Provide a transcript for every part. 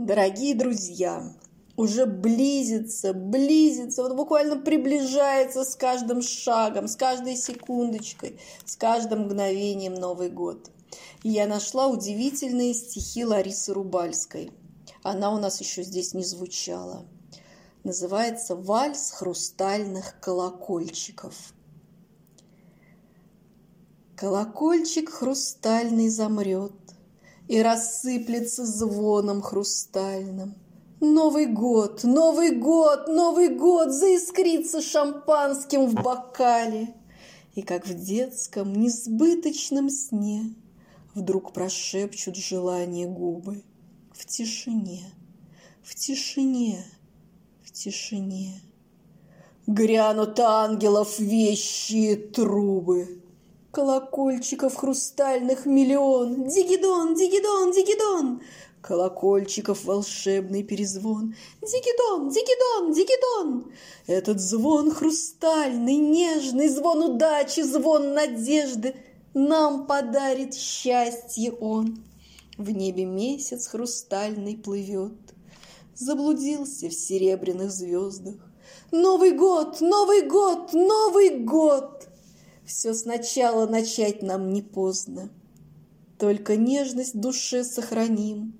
Дорогие друзья, уже близится, близится, вот буквально приближается с каждым шагом, с каждой секундочкой, с каждым мгновением Новый год. И я нашла удивительные стихи Ларисы Рубальской. Она у нас еще здесь не звучала. Называется «Вальс хрустальных колокольчиков». Колокольчик хрустальный замрет, и рассыплется звоном хрустальным. Новый год, Новый год, Новый год заискрится шампанским в бокале. И как в детском несбыточном сне Вдруг прошепчут желание губы В тишине, в тишине, в тишине. Грянут ангелов вещи трубы, Колокольчиков хрустальных миллион. Дигидон, дигидон, дигидон. Колокольчиков волшебный перезвон. Дигидон, дигидон, дигидон. Этот звон хрустальный, нежный, звон удачи, звон надежды. Нам подарит счастье он. В небе месяц хрустальный плывет. Заблудился в серебряных звездах. Новый год, Новый год, Новый год! Все сначала начать нам не поздно. Только нежность в душе сохраним,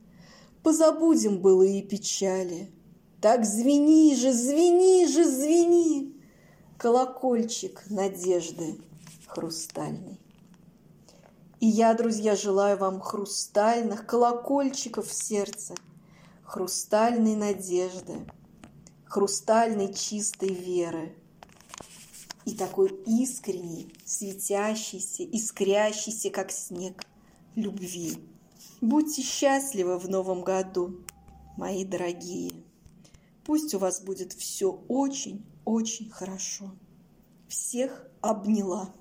Позабудем былые печали. Так звени же, звени же, звени, Колокольчик надежды хрустальный. И я, друзья, желаю вам хрустальных колокольчиков в сердце, хрустальной надежды, хрустальной чистой веры – и такой искренний, светящийся, искрящийся, как снег, любви. Будьте счастливы в новом году, мои дорогие. Пусть у вас будет все очень-очень хорошо. Всех обняла.